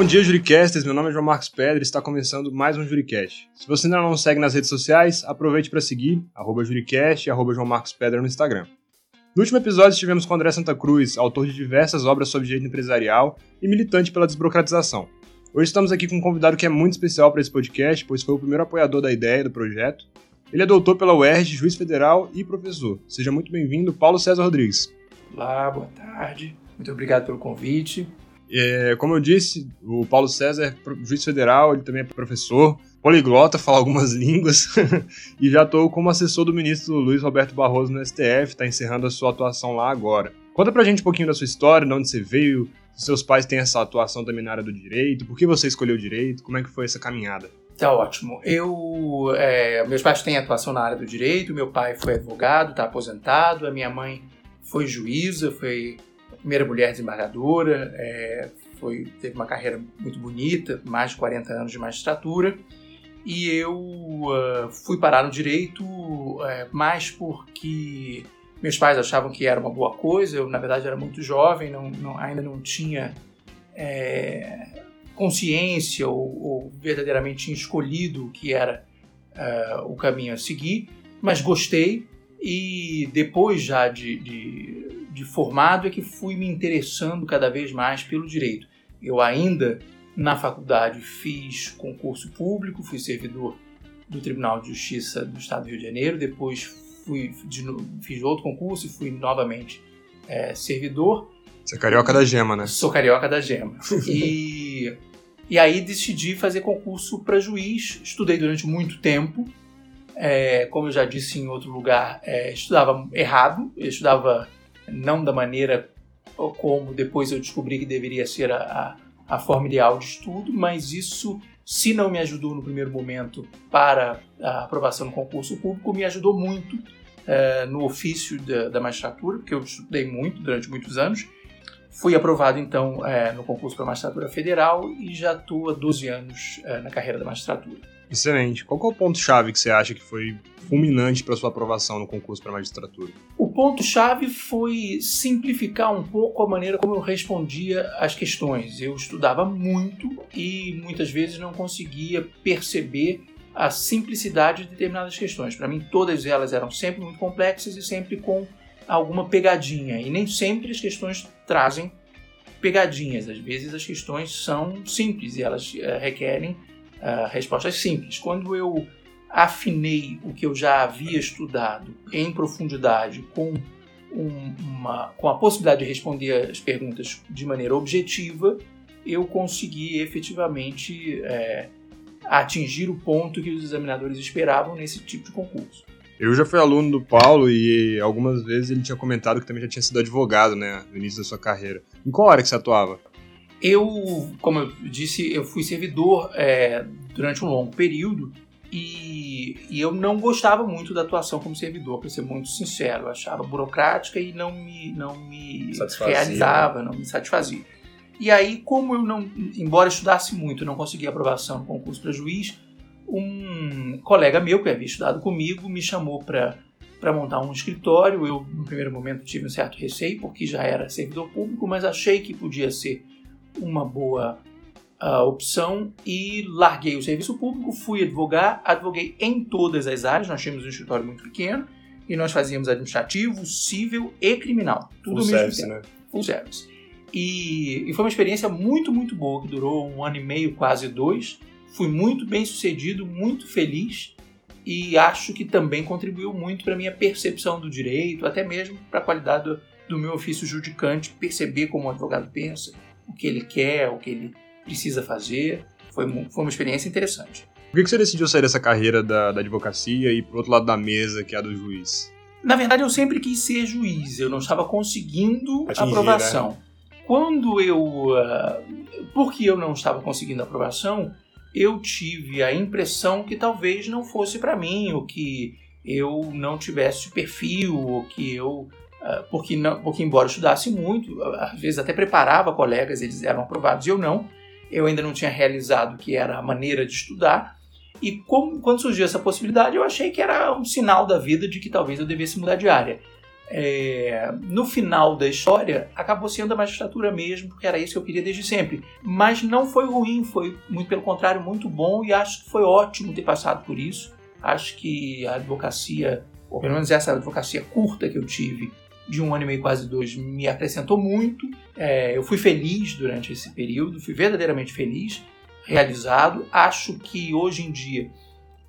Bom dia, Juricasters. Meu nome é João Marcos Pedro e está começando mais um Juricast. Se você ainda não segue nas redes sociais, aproveite para seguir, arroba Juricast e arroba João Marcos Pedro no Instagram. No último episódio estivemos com André Santa Cruz, autor de diversas obras sobre direito empresarial e militante pela desburocratização. Hoje estamos aqui com um convidado que é muito especial para esse podcast, pois foi o primeiro apoiador da ideia do projeto. Ele é doutor pela UERJ, juiz federal e professor. Seja muito bem-vindo, Paulo César Rodrigues. Olá, boa tarde. Muito obrigado pelo convite. É, como eu disse, o Paulo César é juiz federal, ele também é professor, poliglota, fala algumas línguas, e já estou como assessor do ministro Luiz Roberto Barroso no STF, está encerrando a sua atuação lá agora. Conta pra gente um pouquinho da sua história, de onde você veio, se seus pais têm essa atuação também na área do direito, por que você escolheu o direito, como é que foi essa caminhada? Tá ótimo. Eu, é, meus pais têm atuação na área do direito, meu pai foi advogado, está aposentado, a minha mãe foi juíza, foi primeira mulher desembargadora, é, foi, teve uma carreira muito bonita, mais de 40 anos de magistratura, e eu uh, fui parar no direito uh, mais porque meus pais achavam que era uma boa coisa, eu na verdade era muito jovem, não, não, ainda não tinha é, consciência ou, ou, verdadeiramente tinha escolhido o que era uh, o caminho a seguir, mas gostei e depois já de, de de formado é que fui me interessando cada vez mais pelo direito. Eu ainda na faculdade fiz concurso público, fui servidor do Tribunal de Justiça do Estado do Rio de Janeiro, depois fui de, fiz outro concurso e fui novamente é, servidor. Você é carioca da gema, né? Sou carioca da gema. e, e aí decidi fazer concurso para juiz, estudei durante muito tempo. É, como eu já disse em outro lugar, é, estudava errado, eu estudava não da maneira como depois eu descobri que deveria ser a, a, a forma ideal de estudo, mas isso, se não me ajudou no primeiro momento para a aprovação no concurso público, me ajudou muito é, no ofício da, da, magistratura, porque eu estudei muito durante muitos anos. Fui aprovado então é, no concurso para magistratura federal e já estou há 12 anos é, na carreira da magistratura. Excelente. Qual é o ponto-chave que você acha que foi fulminante para sua aprovação no concurso para magistratura? O ponto-chave foi simplificar um pouco a maneira como eu respondia às questões. Eu estudava muito e muitas vezes não conseguia perceber a simplicidade de determinadas questões. Para mim, todas elas eram sempre muito complexas e sempre com alguma pegadinha. E nem sempre as questões trazem pegadinhas. Às vezes as questões são simples e elas uh, requerem uh, respostas simples. Quando eu afinei o que eu já havia estudado em profundidade com, um, uma, com a possibilidade de responder as perguntas de maneira objetiva, eu consegui efetivamente é, atingir o ponto que os examinadores esperavam nesse tipo de concurso. Eu já fui aluno do Paulo e algumas vezes ele tinha comentado que também já tinha sido advogado, né, no início da sua carreira. Em qual área que você atuava? Eu, como eu disse, eu fui servidor é, durante um longo período e, e, eu não gostava muito da atuação como servidor, para ser muito sincero. Eu achava burocrática e não me, não me realizava, né? não me satisfazia. E aí, como eu não, embora estudasse muito, não conseguia aprovação no concurso para juiz, um colega meu que havia estudado comigo me chamou para para montar um escritório. Eu, no primeiro momento, tive um certo receio, porque já era servidor público, mas achei que podia ser uma boa uh, opção e larguei o serviço público, fui advogar, advoguei em todas as áreas, nós tínhamos um escritório muito pequeno e nós fazíamos administrativo, civil e criminal. Tudo Full service, tempo. né? Full service. E, e foi uma experiência muito, muito boa, que durou um ano e meio, quase dois. Fui muito bem sucedido, muito feliz e acho que também contribuiu muito para a minha percepção do direito, até mesmo para a qualidade do, do meu ofício judicante, perceber como o advogado pensa, o que ele quer, o que ele precisa fazer. Foi, foi uma experiência interessante. Por que você decidiu sair dessa carreira da, da advocacia e ir para outro lado da mesa, que é a do juiz? Na verdade, eu sempre quis ser juiz, eu não estava conseguindo Atingir, aprovação. Né? Quando eu. Uh, porque eu não estava conseguindo aprovação, eu tive a impressão que talvez não fosse para mim, ou que eu não tivesse perfil, ou que eu ah, porque, não, porque embora estudasse muito, às vezes até preparava colegas, eles eram aprovados e eu não, eu ainda não tinha realizado que era a maneira de estudar, e quando surgiu essa possibilidade, eu achei que era um sinal da vida de que talvez eu devesse mudar de área. é, no final da história, acabou sendo a magistratura mesmo, porque era isso que eu queria desde sempre. Mas não foi ruim, foi muito pelo contrário, muito bom e acho que foi ótimo ter passado por isso. Acho que a advocacia, ou pelo menos essa advocacia curta que eu tive, de um ano e meio, quase dois, me acrescentou muito. É, eu fui feliz durante esse período, fui verdadeiramente feliz, realizado. Acho que hoje em dia,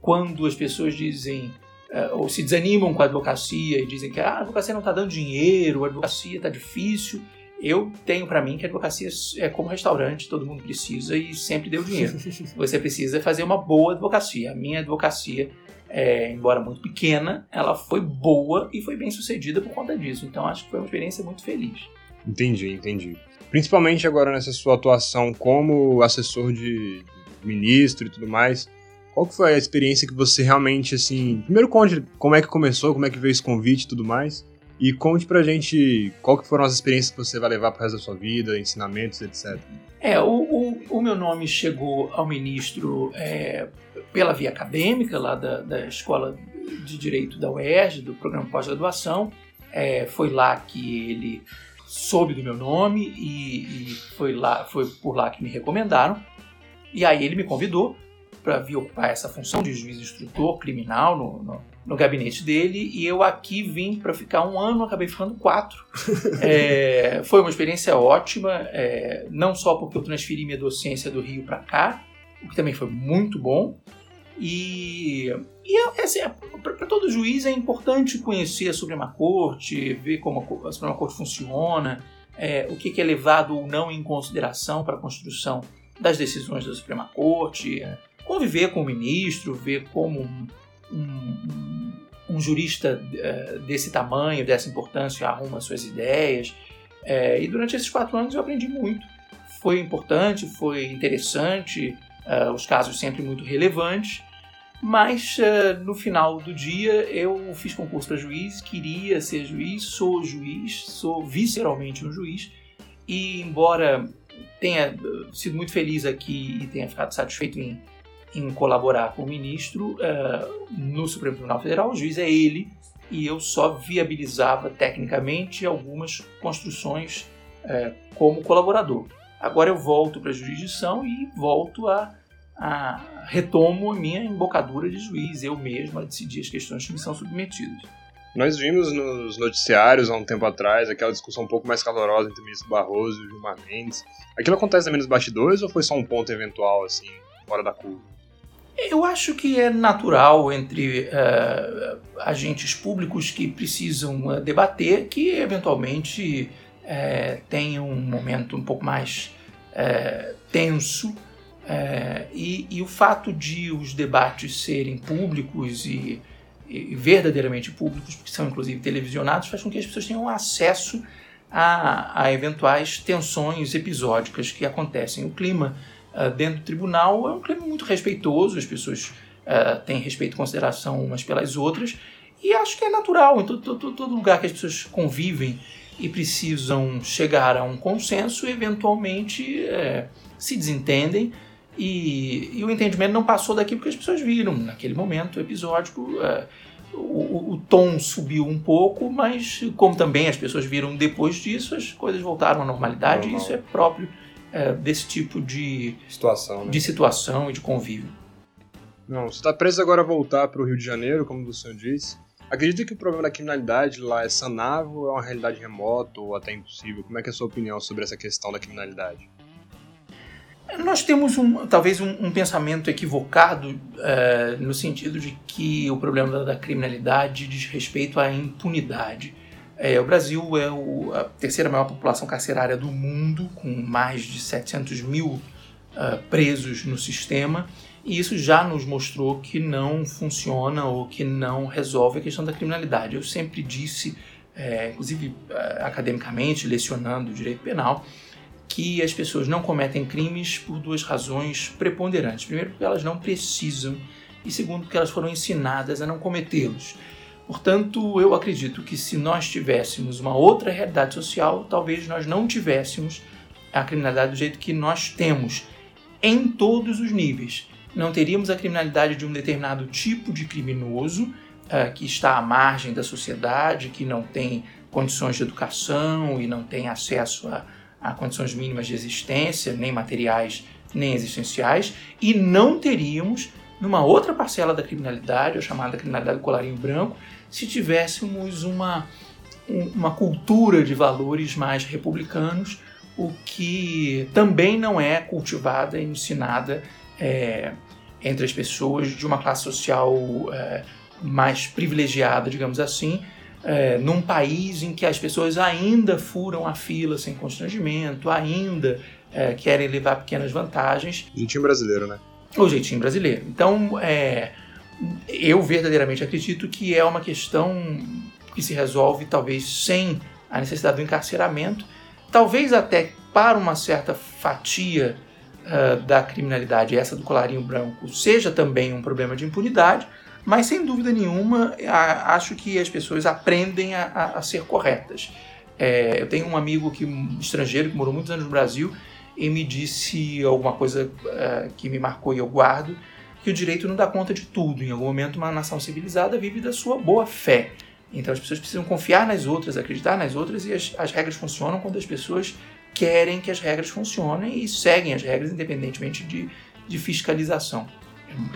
quando as pessoas dizem uh, ou se desanimam com a advocacia e dizem que ah, a advocacia não está dando dinheiro, a advocacia está difícil, eu tenho para mim que a advocacia é como restaurante, todo mundo precisa e sempre deu dinheiro. Você precisa fazer uma boa advocacia. A minha advocacia, é, embora muito pequena, ela foi boa e foi bem sucedida por conta disso. Então acho que foi uma experiência muito feliz. Entendi, entendi. Principalmente agora nessa sua atuação como assessor de ministro e tudo mais, qual que foi a experiência que você realmente, assim... Primeiro conte como é que começou, como é que veio esse convite e tudo mais. E conte pra gente qual que foram as experiências que você vai levar pro resto da sua vida, ensinamentos, etc. É, o, o, o meu nome chegou ao ministro é, pela via acadêmica, lá da, da Escola de Direito da UERJ, do programa pós-graduação. É, foi lá que ele soube do meu nome e, e, foi, lá, foi por lá que me recomendaram. E aí ele me convidou para vir ocupar essa função de juiz instrutor criminal no, no, no gabinete dele e eu aqui vim para ficar um ano, acabei ficando quatro. é, foi uma experiência ótima, é, não só porque eu transferi minha docência do Rio para cá, o que também foi muito bom. E, e assim, para todo juiz é importante conhecer a Suprema Corte, ver como a Suprema Corte funciona, é, o que, que é levado ou não em consideração para a construção das decisões da Suprema Corte, conviver com o ministro, ver como um, um, jurista uh, desse tamanho, dessa importância, arruma suas ideias. É, e durante esses quatro anos eu aprendi muito. Foi importante, foi interessante, uh, os casos sempre muito relevantes, mas uh, no final do dia eu fiz concurso para juiz, queria ser juiz, sou juiz, sou visceralmente um juiz, e embora tenha sido muito feliz aqui e tenha ficado satisfeito em em colaborar com o ministro uh, no Supremo Tribunal Federal. O juiz é ele e eu só viabilizava tecnicamente algumas construções uh, como colaborador. Agora eu volto para a jurisdição e volto a, a, retomo a minha embocadura de juiz, eu mesmo a decidir as questões que me são submetidas. Nós vimos nos noticiários há um tempo atrás aquela discussão um pouco mais calorosa entre o ministro Barroso e o Gilmar Mendes. Aquilo acontece também nos bastidores ou foi só um ponto eventual, assim, fora da curva? Eu acho que é natural entre uh, agentes públicos que precisam uh, debater que eventualmente uh, tenham um momento um pouco mais tenso e, e, o fato de os debates serem públicos e, e, verdadeiramente públicos, porque são inclusive televisionados, faz com que as pessoas tenham acesso a, a eventuais tensões episódicas que acontecem. O clima uh, dentro do tribunal é um clima muito respeitoso, as pessoas uh, têm respeito e consideração umas pelas outras, e acho que é natural, em todo, todo, todo lugar que as pessoas convivem e precisam chegar a um consenso, eventualmente é, se desentendem e, e, o entendimento não passou daqui porque as pessoas viram naquele momento episódico. É, o, o, tom subiu um pouco, mas como também as pessoas viram depois disso, as coisas voltaram à normalidade Normal. e isso é próprio é, desse tipo de situação, né? de situação e de convívio. Não, você está preso agora a voltar para o Rio de Janeiro, como o senhor disse. Acredita que o problema da criminalidade lá é sanável ou é uma realidade remota ou até impossível? Como é, é a sua opinião sobre essa questão da criminalidade? Nós temos um, talvez um, um pensamento equivocado é, no sentido de que o problema da criminalidade diz respeito à impunidade. É, o Brasil é o, a terceira maior população carcerária do mundo, com mais de 700 mil uh, presos no sistema, e isso já nos mostrou que não funciona ou que não resolve a questão da criminalidade. Eu sempre disse, é, inclusive uh, academicamente, lecionando direito penal, que as pessoas não cometem crimes por duas razões preponderantes. Primeiro, porque elas não precisam, e segundo, porque elas foram ensinadas a não cometê-los. Portanto, eu acredito que se nós tivéssemos uma outra realidade social, talvez nós não tivéssemos a criminalidade do jeito que nós temos em todos os níveis. Não teríamos a criminalidade de um determinado tipo de criminoso uh, que está à margem da sociedade, que não tem condições de educação e não tem acesso a, a condições mínimas de existência, nem materiais nem existenciais, e não teríamos, numa outra parcela da criminalidade, a chamada criminalidade do colarinho branco, se tivéssemos uma, uma cultura de valores mais republicanos, o que também não é cultivada e ensinada é, entre as pessoas de uma classe social é, mais privilegiada, digamos assim, é, num país em que as pessoas ainda furam a fila sem constrangimento, ainda é, querem levar pequenas vantagens. Jeitinho brasileiro, né? O jeitinho brasileiro. Então, é, eu verdadeiramente acredito que é uma questão que se resolve talvez sem a necessidade do encarceramento, talvez até para uma certa fatia uh, da criminalidade, essa do colarinho branco, seja também um problema de impunidade, mas sem dúvida nenhuma a, acho que as pessoas aprendem a, a, a ser corretas. É, eu tenho um amigo que, um estrangeiro que morou muitos anos no Brasil e me disse alguma coisa uh, que me marcou e eu guardo, que o direito não dá conta de tudo. Em algum momento, uma nação civilizada vive da sua boa fé. Então, as pessoas precisam confiar nas outras, acreditar nas outras, e as, as regras funcionam quando as pessoas querem que as regras funcionem e seguem as regras, independentemente de, de fiscalização.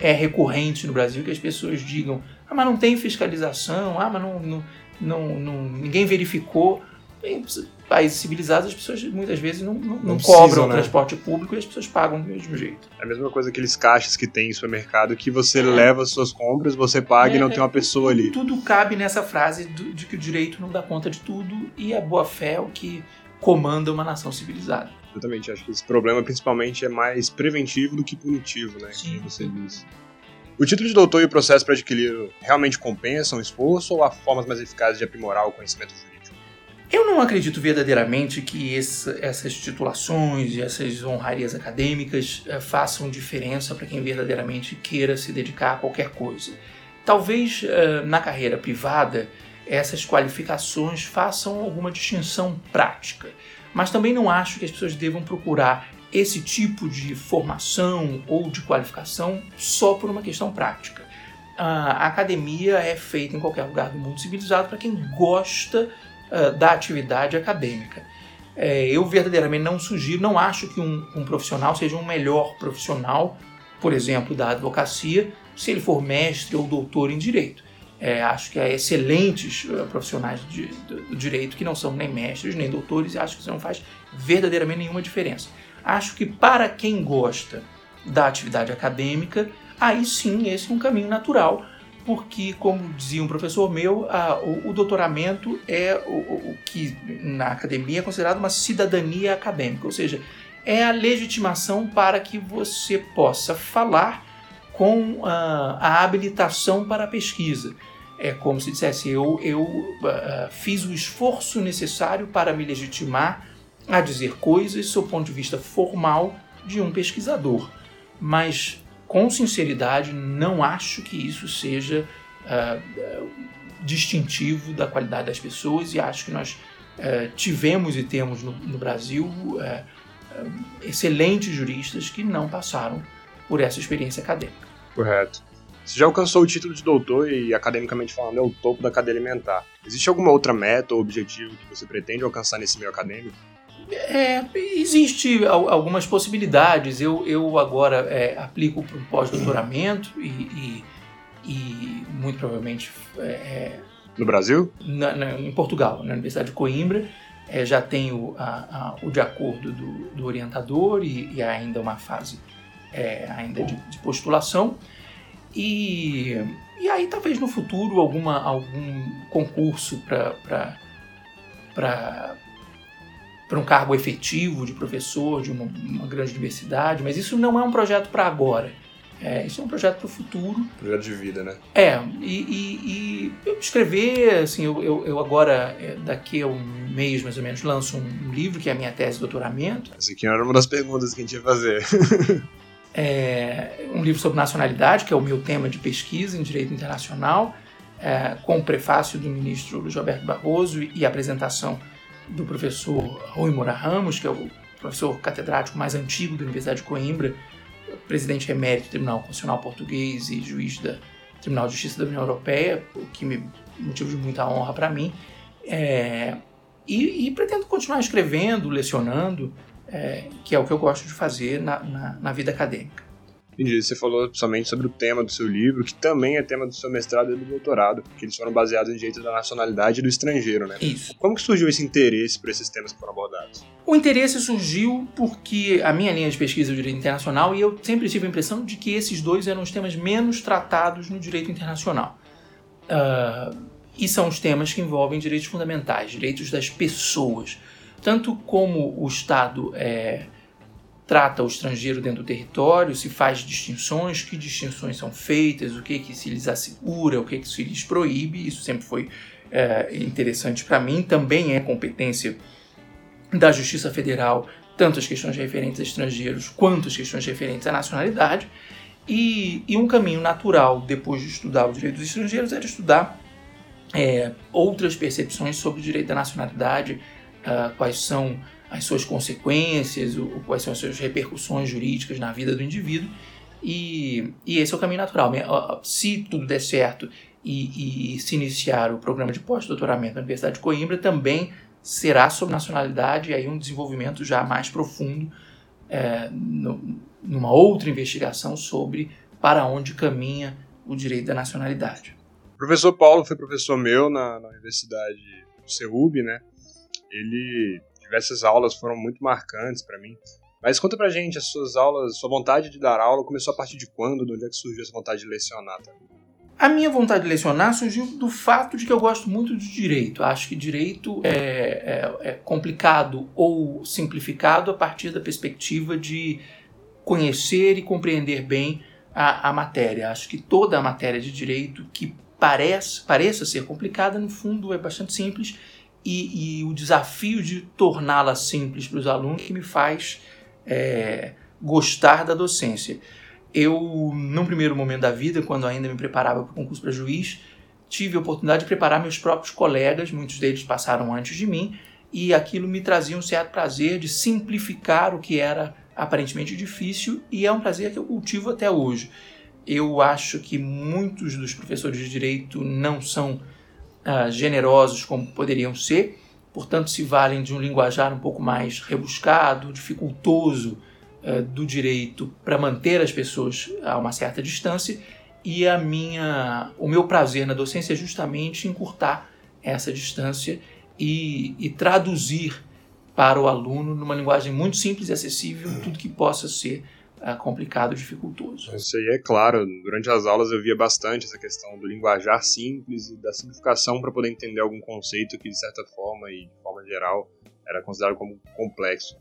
É recorrente no Brasil que as pessoas digam: ah, mas não tem fiscalização, ah, mas não, não, não, não ninguém verificou. Em países civilizados, as pessoas muitas vezes não, não, não cobram né? transporte público e as pessoas pagam do mesmo jeito. É a mesma coisa aqueles caixas que tem em supermercado que você é. leva suas compras, você paga é, e não tem uma pessoa ali. Tudo cabe nessa frase de que o direito não dá conta de tudo e a boa-fé é o que comanda uma nação civilizada. Exatamente, acho que esse problema principalmente é mais preventivo do que punitivo, né? Sim. Como você disse. O título de doutor e o processo para adquirir realmente compensam o esforço ou há formas mais eficazes de aprimorar o conhecimento jurídico? Eu não acredito verdadeiramente que essas titulações e essas honrarias acadêmicas eh, façam diferença para quem verdadeiramente queira se dedicar a qualquer coisa. Talvez eh, na carreira privada essas qualificações façam alguma distinção prática, mas também não acho que as pessoas devam procurar esse tipo de formação ou de qualificação só por uma questão prática. A academia é feita em qualquer lugar do mundo civilizado para quem gosta uh, da atividade acadêmica. É, eu verdadeiramente não sugiro, não acho que um, um, profissional seja um melhor profissional, por exemplo, da advocacia, se ele for mestre ou doutor em direito. É, acho que há excelentes uh, profissionais de, do, do direito que não são nem mestres nem doutores e acho que isso não faz verdadeiramente nenhuma diferença. Acho que para quem gosta da atividade acadêmica, aí sim esse é um caminho natural porque, como dizia um professor meu, a, o, o, doutoramento é o, o, que na academia é considerado uma cidadania acadêmica, ou seja, é a legitimação para que você possa falar com a, a habilitação para a pesquisa. É como se dissesse, eu, eu uh, fiz o esforço necessário para me legitimar a dizer coisas sob o ponto de vista formal de um pesquisador. Mas com sinceridade, não acho que isso seja uh, distintivo da qualidade das pessoas e acho que nós uh, tivemos e temos no, no Brasil uh, excelentes juristas que não passaram por essa experiência acadêmica. Correto. Você já alcançou o título de doutor e, academicamente falando, é o topo da cadeia alimentar. Existe alguma outra meta ou objetivo que você pretende alcançar nesse meio acadêmico? É, existe algumas possibilidades. Eu, eu agora é, aplico para um pós-doutoramento e, e, e, muito provavelmente. É, é, no Brasil? Na, na, em Portugal, na Universidade de Coimbra. É, já tenho a, a, o de acordo do, do orientador e, e, ainda uma fase é, ainda de, de, postulação. E, e aí talvez no futuro alguma, algum concurso para para um cargo efetivo de professor de uma, uma, grande universidade, mas isso não é um projeto para agora. É, isso é um projeto para o futuro. Projeto de vida, né? É, e, e, e eu escrever, assim, eu, eu, eu, agora, é, daqui a um mês mais ou menos, lanço um livro que é a minha tese de doutoramento. Essa aqui era uma das perguntas que a gente ia fazer. é, um livro sobre nacionalidade, que é o meu tema de pesquisa em direito internacional, é, com o prefácio do ministro Luiz Roberto Barroso e, e apresentação do professor Rui Moura Ramos, que é o professor catedrático mais antigo da Universidade de Coimbra, presidente emérito do Tribunal Constitucional Português e juiz do Tribunal de Justiça da União Europeia, o que me motivo de muita honra para mim. É, e, e, pretendo continuar escrevendo, lecionando, é, que é o que eu gosto de fazer na, na, na vida acadêmica. Entendi. Você falou somente sobre o tema do seu livro, que também é tema do seu mestrado e do doutorado, que eles foram baseados em direito da nacionalidade e do estrangeiro, né? Isso. Como que surgiu esse interesse por esses temas que foram abordados? O interesse surgiu porque a minha linha de pesquisa é o direito internacional e eu sempre tive a impressão de que esses dois eram os temas menos tratados no direito internacional. Uh, e são os temas que envolvem direitos fundamentais, direitos das pessoas. Tanto como o Estado é, trata o estrangeiro dentro do território, se faz distinções, que distinções são feitas, o que, que se lhes assegura, o que, que se lhes proíbe, isso sempre foi é, interessante para mim, também é competência da Justiça Federal, tanto as questões referentes a estrangeiros quanto as questões referentes à nacionalidade, e, e um caminho natural, depois de estudar o direito dos estrangeiros, era estudar é, outras percepções sobre o direito da nacionalidade, uh, quais são as suas consequências, o, quais são as suas repercussões jurídicas na vida do indivíduo. E, e esse é o caminho natural. Se tudo der certo e, e se iniciar o programa de pós-doutoramento na Universidade de Coimbra, também será sobre nacionalidade e aí um desenvolvimento já mais profundo é, no, numa outra investigação sobre para onde caminha o direito da nacionalidade. O professor Paulo foi professor meu na, na Universidade do CEUB, né? Ele diversas aulas foram muito marcantes para mim. Mas conta pra gente, as suas aulas, sua vontade de dar aula começou a partir de quando? De onde é que surgiu essa vontade de lecionar? A minha vontade de lecionar surgiu do fato de que eu gosto muito de direito. Acho que direito é, é, é complicado ou simplificado a partir da perspectiva de conhecer e compreender bem a, a matéria. Acho que toda a matéria de direito que parece, pareça ser complicada, no fundo é bastante simples e, e o desafio de torná-la simples para os alunos que me faz é, gostar da docência. Eu, num primeiro momento da vida, quando ainda me preparava para o concurso para juiz, tive a oportunidade de preparar meus próprios colegas, muitos deles passaram antes de mim, e aquilo me trazia um certo prazer de simplificar o que era aparentemente difícil, e é um prazer que eu cultivo até hoje. Eu acho que muitos dos professores de direito não são uh, generosos como poderiam ser, portanto, se valem de um linguajar um pouco mais rebuscado, dificultoso uh, do direito para manter as pessoas a uma certa distância. E a minha, o meu prazer na docência é justamente encurtar essa distância e, e traduzir para o aluno numa linguagem muito simples e acessível tudo que possa ser uh, complicado, dificultoso. Isso aí é claro. Durante as aulas eu via bastante essa questão do linguajar simples e da simplificação para poder entender algum conceito que, de certa forma e de forma geral, era considerado como complexo.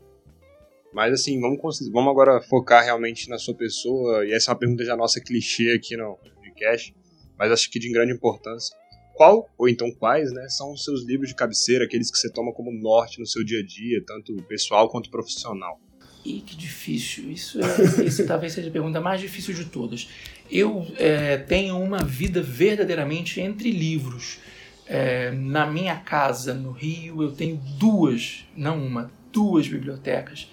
Mas assim, vamos, vamos agora focar realmente na sua pessoa, e essa é uma pergunta já nossa clichê aqui no podcast, mas acho que de grande importância. Qual, ou então quais, né, são os seus livros de cabeceira, aqueles que você toma como norte no seu dia a dia, tanto pessoal quanto profissional? E que difícil. Isso, é, isso talvez seja a pergunta mais difícil de todas. Eu é, tenho uma vida verdadeiramente entre livros. É, na minha casa, no Rio, eu tenho duas, não uma, duas bibliotecas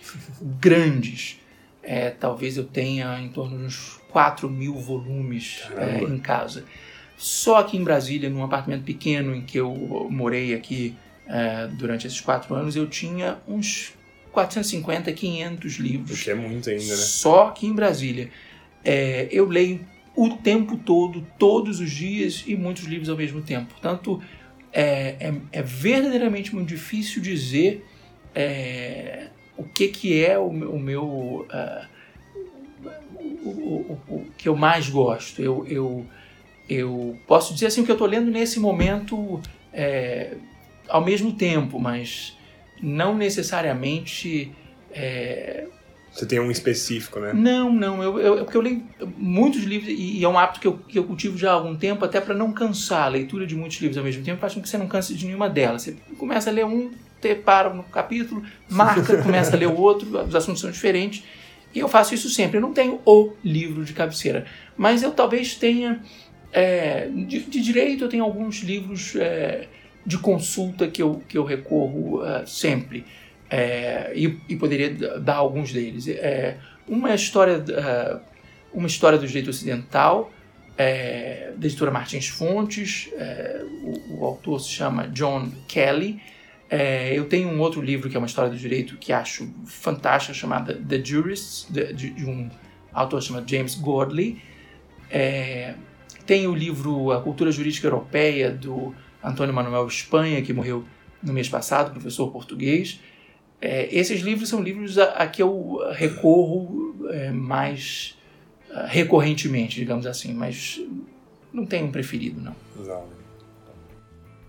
grandes. É, talvez eu tenha em torno de uns 4 mil volumes é, em casa. Só aqui em Brasília, num apartamento pequeno em que eu morei aqui é, durante esses quatro anos, eu tinha uns 450, 500 livros. O que é muito ainda, né? Só aqui em Brasília. É, eu leio o tempo todo, todos os dias e muitos livros ao mesmo tempo. Portanto, é, é, é verdadeiramente muito difícil dizer é, o que, que é o, o meu. Uh, o, o, o, que eu mais gosto. Eu, eu, eu posso dizer assim o que eu estou lendo nesse momento é, ao mesmo tempo, mas não necessariamente. É... Você tem um específico, né? Não, não. Eu, eu, porque eu leio muitos livros e, e é um hábito que eu, que eu cultivo já há algum tempo, até para não cansar. A leitura de muitos livros ao mesmo tempo faz com que você não canse de nenhuma delas. Você começa a ler um, te para no capítulo, marca, começa a ler o outro, os assuntos são diferentes. E eu faço isso sempre. Eu não tenho o livro de cabeceira, mas eu talvez tenha. É, de, de, direito, eu tenho alguns livros. É, de consulta que eu, que eu recorro uh, sempre. É, e, e, poderia dar alguns deles. É, uma é a história, uh, uma história do direito ocidental, é, da editora Martins Fontes. O, o, autor se chama John Kelly. Eu tenho um outro livro que é uma história do direito que acho fantástica, chamada The Jurists, de, de, de um autor chamado James Gordley. É, tem o livro A Cultura Jurídica Europeia, do Antônio Manuel Espanha, que morreu no mês passado, professor português. É, esses livros são livros a, a que eu recorro é, mais uh, recorrentemente, digamos assim, mas não tenho um preferido, não. Exato.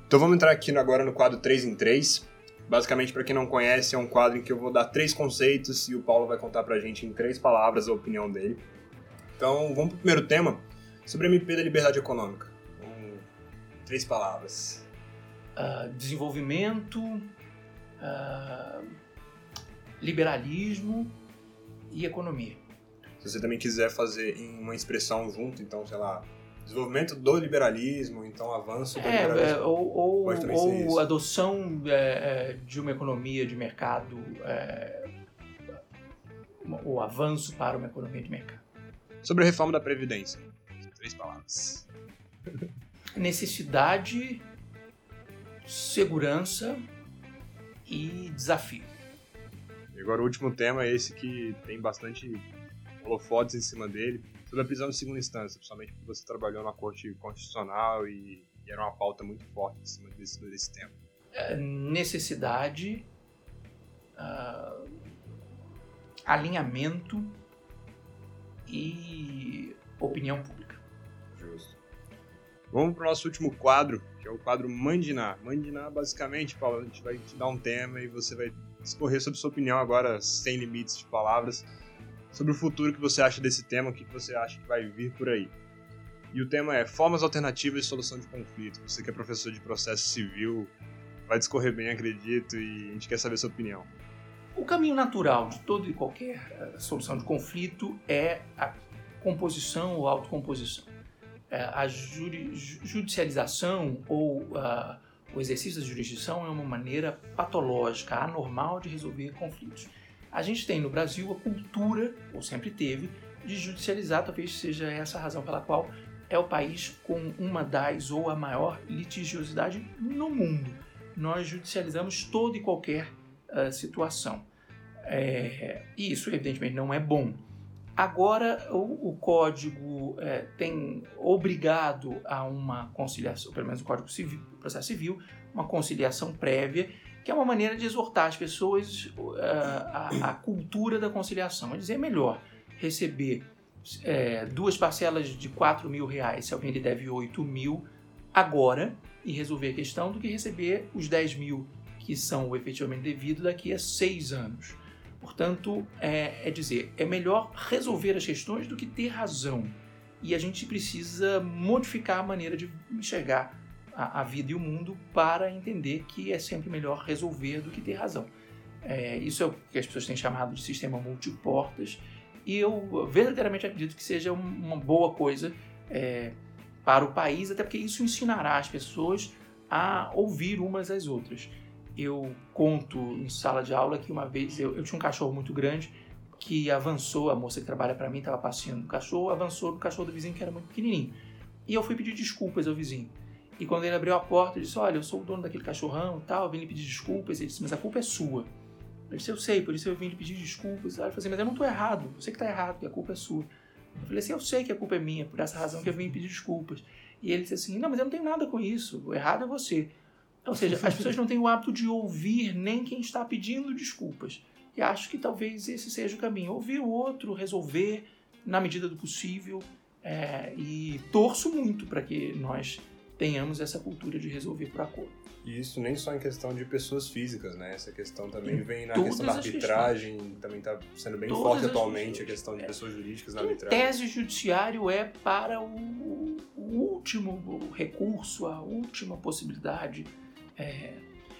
Então vamos entrar aqui agora no quadro 3 em 3. Basicamente, para quem não conhece, é um quadro em que eu vou dar três conceitos e o Paulo vai contar pra gente em três palavras a opinião dele. Então, vamos pro primeiro tema, sobre a MP da liberdade econômica. Três palavras. Uh, desenvolvimento, uh, liberalismo e economia. Se você também quiser fazer em uma expressão junto, então, sei lá, desenvolvimento do liberalismo, então avanço do é, liberalismo. É, ou, ou, ou adoção é, é, de uma economia de mercado, é, o avanço para uma economia de mercado. Sobre a reforma da Previdência. Três palavras. Necessidade, segurança e desafio. E agora o último tema é esse que tem bastante holofotes em cima dele, sobre a prisão em segunda instância, principalmente porque você trabalhou na Corte Constitucional e, e era uma pauta muito forte em cima desse, desse tema. É, necessidade, uh, alinhamento e opinião pública. Vamos para o nosso último quadro, que é o quadro Mandinar. Mandinar, basicamente, Paulo, a gente vai te dar um tema e você vai discorrer sobre sua opinião agora, sem limites de palavras, sobre o futuro que você acha desse tema, o que você acha que vai vir por aí. E o tema é Formas Alternativas de Solução de Conflito. Você que é professor de processo civil, vai discorrer bem, acredito, e a gente quer saber sua opinião. O caminho natural de toda e qualquer uh, solução de conflito é a composição ou autocomposição. Uh, a judi judicialização ou uh, o exercício da jurisdição é uma maneira patológica, anormal de resolver conflitos. A gente tem no Brasil a cultura, ou sempre teve, de judicializar, talvez seja essa a razão pela qual é o país com uma das ou a maior litigiosidade no mundo. Nós judicializamos toda e qualquer uh, situação. É, e isso, evidentemente, não é bom. Agora, o, o código é, tem obrigado a uma conciliação, pelo menos o Código Civil, Processo Civil, uma conciliação prévia que é uma maneira de exortar as pessoas uh, a, a, cultura da conciliação. É dizer, é melhor receber é, duas parcelas de 4 mil reais se alguém lhe deve 8 mil agora e resolver a questão do que receber os 10 mil que são efetivamente devido daqui a seis anos. Portanto, é, é dizer, é melhor resolver as questões do que ter razão. E a gente precisa modificar a maneira de enxergar a, a, vida e o mundo para entender que é sempre melhor resolver do que ter razão. É, isso é o que as pessoas têm chamado de sistema multiportas, e eu verdadeiramente acredito que seja uma boa coisa é, para o país, até porque isso ensinará as pessoas a ouvir umas às outras. Eu conto em sala de aula que uma vez eu, eu tinha um cachorro muito grande que avançou, a moça que trabalha para mim estava passeando o cachorro, avançou no cachorro do vizinho que era muito pequenininho. E eu fui pedir desculpas ao vizinho. E quando ele abriu a porta, ele disse: Olha, eu sou o dono daquele cachorrão e tal, eu vim lhe pedir desculpas. Ele disse: Mas a culpa é sua. Eu disse: Eu sei, por isso eu vim lhe pedir desculpas. Ele falou assim: Mas eu não estou errado, você que está errado, que a culpa é sua. Eu falei assim: Eu sei que a culpa é minha, por essa razão que eu vim pedir desculpas. E ele disse assim: Não, mas eu não tenho nada com isso, o errado é você. Ou seja, as pessoas não têm o hábito de ouvir nem quem está pedindo desculpas. E acho que talvez esse seja o caminho: ouvir o outro, resolver na medida do possível. É, e torço muito para que nós tenhamos essa cultura de resolver por acordo. E isso nem só em questão de pessoas físicas, né? Essa questão também em vem na questão da arbitragem, questões. também está sendo bem Todas forte atualmente a questão de é. pessoas jurídicas na em arbitragem. tese, judiciário é para o, o último recurso, a última possibilidade. É,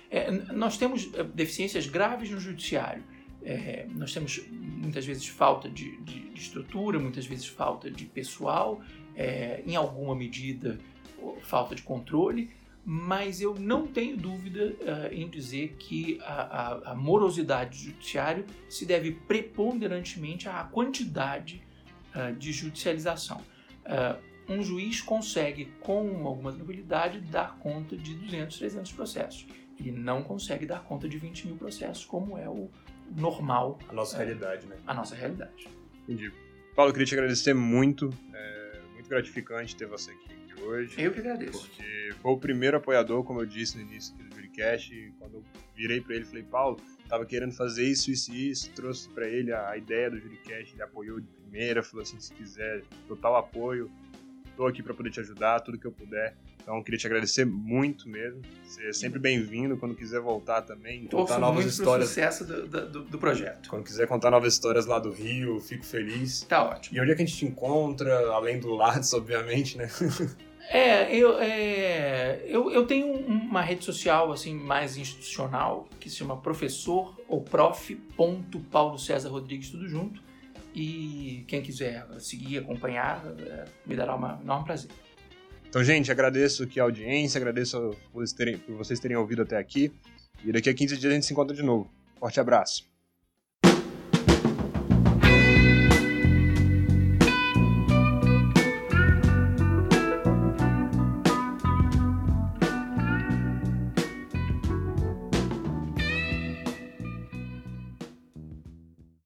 é, nós temos é, deficiências graves no judiciário. É, nós temos muitas vezes falta de, de, de, estrutura, muitas vezes falta de pessoal, é, em alguma medida falta de controle, mas eu não tenho dúvida uh, em dizer que a, a, a, morosidade do judiciário se deve preponderantemente à quantidade uh, de judicialização. Uh, um juiz consegue, com alguma tranquilidade, dar conta de 200, 300 processos. Ele não consegue dar conta de 20 mil processos, como é o normal. A nossa é, realidade, né? A nossa realidade. Entendi. Paulo, eu queria te agradecer muito. É muito gratificante ter você aqui hoje. Eu que agradeço. Porque foi o primeiro apoiador, como eu disse no início do Juricast, e quando eu virei para ele, falei, Paulo, tava querendo fazer isso, isso e isso, trouxe para ele a, a, ideia do Juricast, ele apoiou de primeira, falou assim, se quiser, total apoio, tô aqui para poder te ajudar, tudo que eu puder. Então, queria te agradecer muito mesmo. Você é sempre bem-vindo. Quando quiser voltar também, contar novas histórias. sucesso do, do, do, projeto. Quando quiser contar novas histórias lá do Rio, fico feliz. Tá ótimo. E onde é que a gente te encontra, além do Lattes, obviamente, né? É, eu, é, eu, eu tenho uma rede social assim mais institucional que se chama professor ou prof. Paulo César Rodrigues, tudo junto. E quem quiser seguir, acompanhar, é, me dará um enorme prazer. Então, gente, agradeço aqui a audiência, agradeço por vocês terem, por vocês terem ouvido até aqui. E daqui a 15 dias a gente se encontra de novo. Forte abraço.